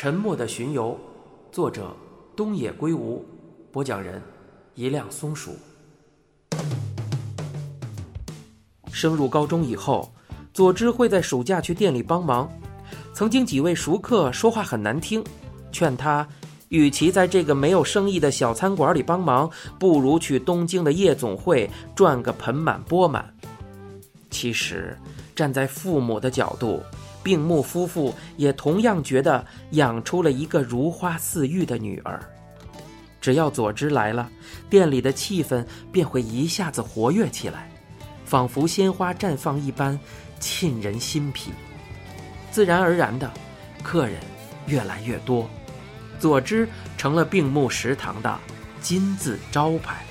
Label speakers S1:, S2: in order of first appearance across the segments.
S1: 沉默的巡游，作者东野圭吾，播讲人一辆松鼠。升入高中以后，佐之会在暑假去店里帮忙。曾经几位熟客说话很难听，劝他，与其在这个没有生意的小餐馆里帮忙，不如去东京的夜总会赚个盆满钵满。其实，站在父母的角度，病木夫妇也同样觉得养出了一个如花似玉的女儿。只要佐之来了，店里的气氛便会一下子活跃起来，仿佛鲜花绽放一般，沁人心脾。自然而然的，客人越来越多，佐之成了病木食堂的金字招牌。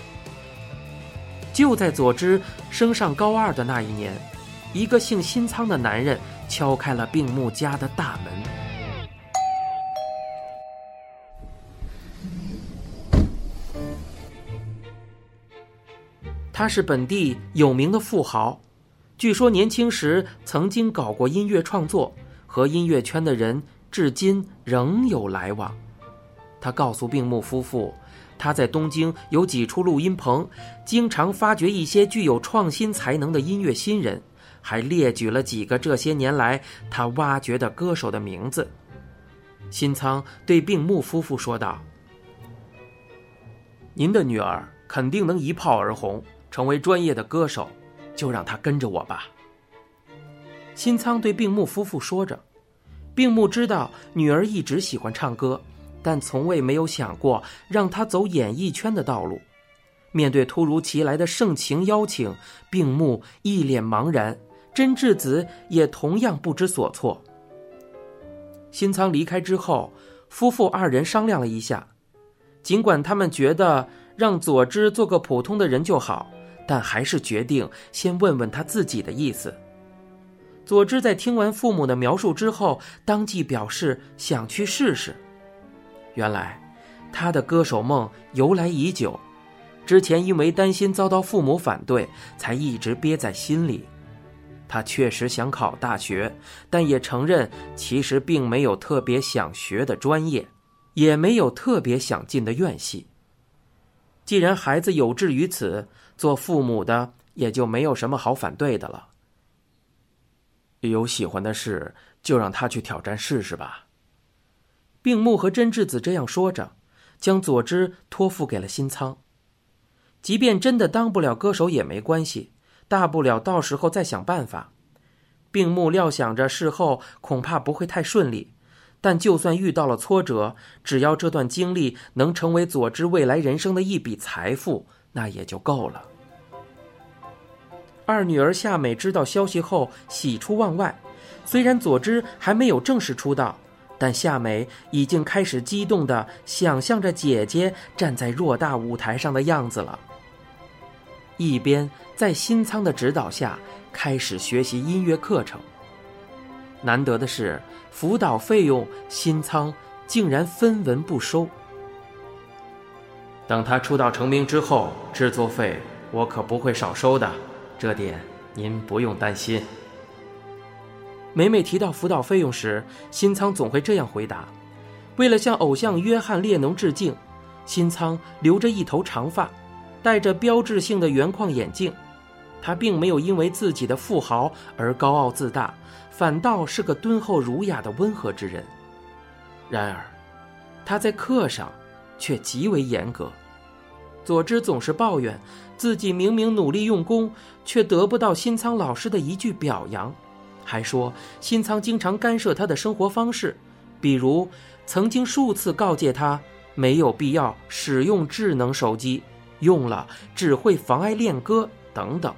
S1: 就在佐之升上高二的那一年，一个姓新仓的男人敲开了病木家的大门。他是本地有名的富豪，据说年轻时曾经搞过音乐创作，和音乐圈的人至今仍有来往。他告诉病木夫妇，他在东京有几处录音棚，经常发掘一些具有创新才能的音乐新人，还列举了几个这些年来他挖掘的歌手的名字。新仓对病木夫妇说道：“您的女儿肯定能一炮而红。”成为专业的歌手，就让她跟着我吧。新仓对病木夫妇说着，病木知道女儿一直喜欢唱歌，但从未没有想过让她走演艺圈的道路。面对突如其来的盛情邀请，病木一脸茫然，真智子也同样不知所措。新仓离开之后，夫妇二人商量了一下，尽管他们觉得让佐之做个普通的人就好。但还是决定先问问他自己的意思。佐之在听完父母的描述之后，当即表示想去试试。原来，他的歌手梦由来已久，之前因为担心遭到父母反对，才一直憋在心里。他确实想考大学，但也承认其实并没有特别想学的专业，也没有特别想进的院系。既然孩子有志于此，做父母的也就没有什么好反对的了。有喜欢的事，就让他去挑战试试吧。病木和真智子这样说着，将佐之托付给了新仓。即便真的当不了歌手也没关系，大不了到时候再想办法。病木料想着事后恐怕不会太顺利。但就算遇到了挫折，只要这段经历能成为佐之未来人生的一笔财富，那也就够了。二女儿夏美知道消息后喜出望外，虽然佐之还没有正式出道，但夏美已经开始激动地想象着姐姐站在偌大舞台上的样子了。一边在新仓的指导下开始学习音乐课程。难得的是。辅导费用，新仓竟然分文不收。等他出道成名之后，制作费我可不会少收的，这点您不用担心。每每提到辅导费用时，新仓总会这样回答：“为了向偶像约翰列侬致敬，新仓留着一头长发，戴着标志性的圆框眼镜。他并没有因为自己的富豪而高傲自大。”反倒是个敦厚儒雅的温和之人，然而，他在课上却极为严格。佐之总是抱怨自己明明努力用功，却得不到新仓老师的一句表扬，还说新仓经常干涉他的生活方式，比如曾经数次告诫他没有必要使用智能手机，用了只会妨碍练歌等等。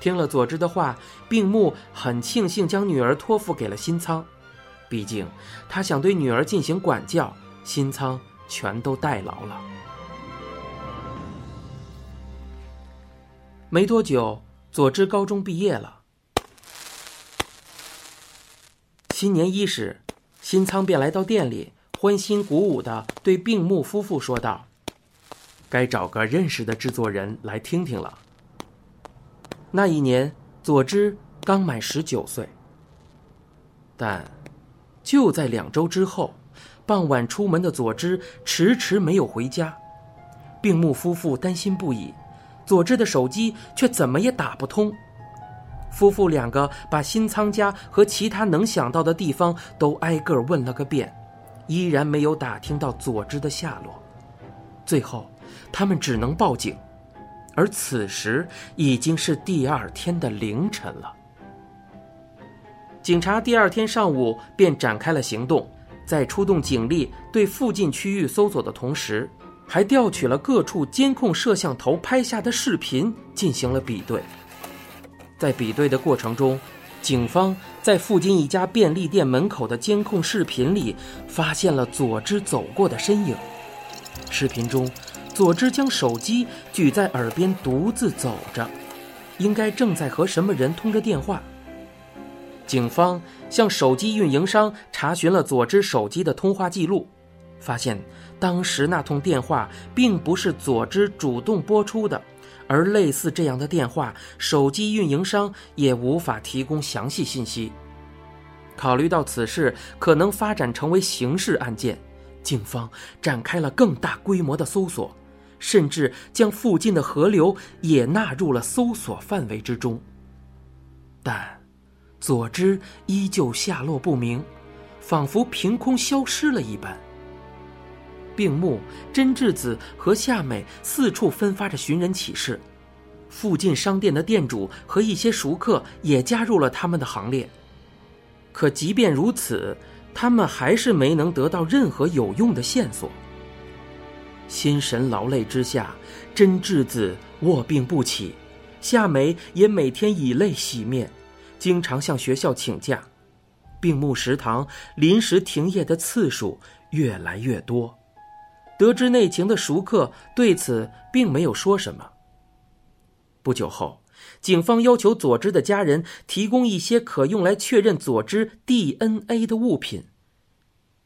S1: 听了佐之的话，病木很庆幸将女儿托付给了新仓，毕竟他想对女儿进行管教，新仓全都代劳了。没多久，佐之高中毕业了。新年伊始，新仓便来到店里，欢欣鼓舞的对病木夫妇说道：“该找个认识的制作人来听听了。”那一年，佐之刚满十九岁。但就在两周之后，傍晚出门的佐之迟迟没有回家，病木夫妇担心不已。佐之的手机却怎么也打不通。夫妇两个把新仓家和其他能想到的地方都挨个问了个遍，依然没有打听到佐之的下落。最后，他们只能报警，而此时已经是第二天的凌晨了。警察第二天上午便展开了行动，在出动警力对附近区域搜索的同时，还调取了各处监控摄像头拍下的视频进行了比对。在比对的过程中，警方在附近一家便利店门口的监控视频里发现了佐之走过的身影。视频中，佐之将手机举在耳边独自走着，应该正在和什么人通着电话。警方向手机运营商查询了佐之手机的通话记录，发现当时那通电话并不是佐之主动拨出的，而类似这样的电话，手机运营商也无法提供详细信息。考虑到此事可能发展成为刑事案件，警方展开了更大规模的搜索，甚至将附近的河流也纳入了搜索范围之中。但。佐之依旧下落不明，仿佛凭空消失了一般。病木、真智子和夏美四处分发着寻人启事，附近商店的店主和一些熟客也加入了他们的行列。可即便如此，他们还是没能得到任何有用的线索。心神劳累之下，真智子卧病不起，夏美也每天以泪洗面。经常向学校请假，病木食堂临时停业的次数越来越多。得知内情的熟客对此并没有说什么。不久后，警方要求佐之的家人提供一些可用来确认佐之 DNA 的物品。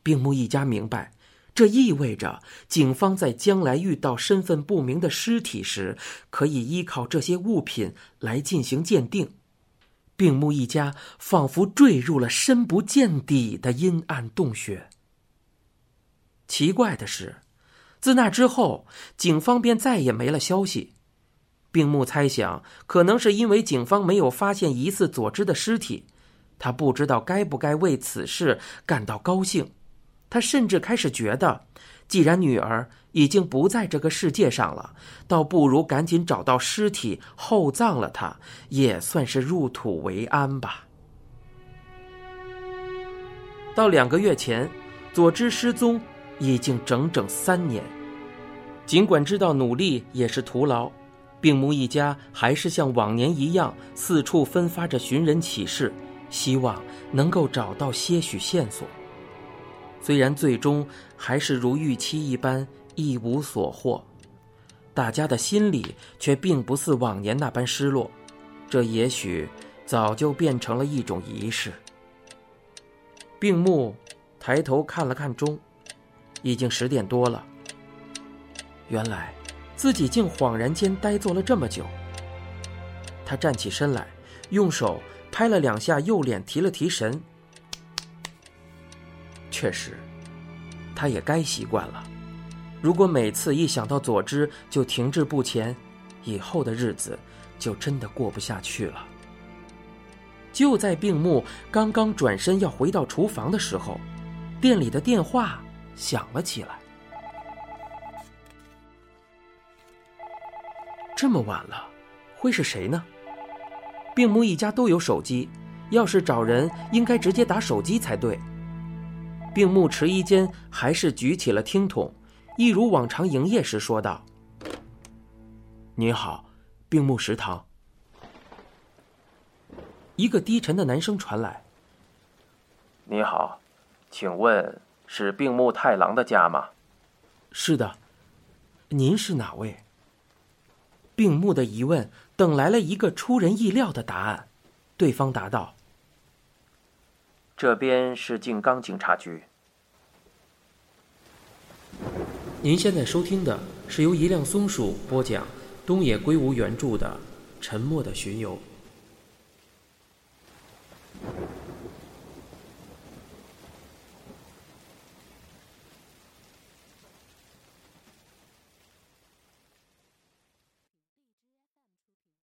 S1: 病木一家明白，这意味着警方在将来遇到身份不明的尸体时，可以依靠这些物品来进行鉴定。病木一家仿佛坠入了深不见底的阴暗洞穴。奇怪的是，自那之后，警方便再也没了消息。病木猜想，可能是因为警方没有发现疑似佐之的尸体，他不知道该不该为此事感到高兴。他甚至开始觉得。既然女儿已经不在这个世界上了，倒不如赶紧找到尸体厚葬了她，也算是入土为安吧。到两个月前，佐之失踪已经整整三年。尽管知道努力也是徒劳，病木一家还是像往年一样四处分发着寻人启事，希望能够找到些许线索。虽然最终还是如预期一般一无所获，大家的心里却并不似往年那般失落。这也许早就变成了一种仪式。病木抬头看了看钟，已经十点多了。原来自己竟恍然间呆坐了这么久。他站起身来，用手拍了两下右脸，提了提神。确实，他也该习惯了。如果每次一想到佐之就停滞不前，以后的日子就真的过不下去了。就在病木刚刚转身要回到厨房的时候，店里的电话响了起来。这么晚了，会是谁呢？病木一家都有手机，要是找人，应该直接打手机才对。病木迟疑间，还是举起了听筒，一如往常营业时说道：“你好，病木食堂。”一个低沉的男声传来：“
S2: 你好，请问是病木太郎的家吗？”“
S1: 是的，您是哪位？”病木的疑问等来了一个出人意料的答案，对方答道。
S2: 这边是静冈警察局。
S1: 您现在收听的是由一辆松鼠播讲、东野圭吾原著的《沉默的巡游》。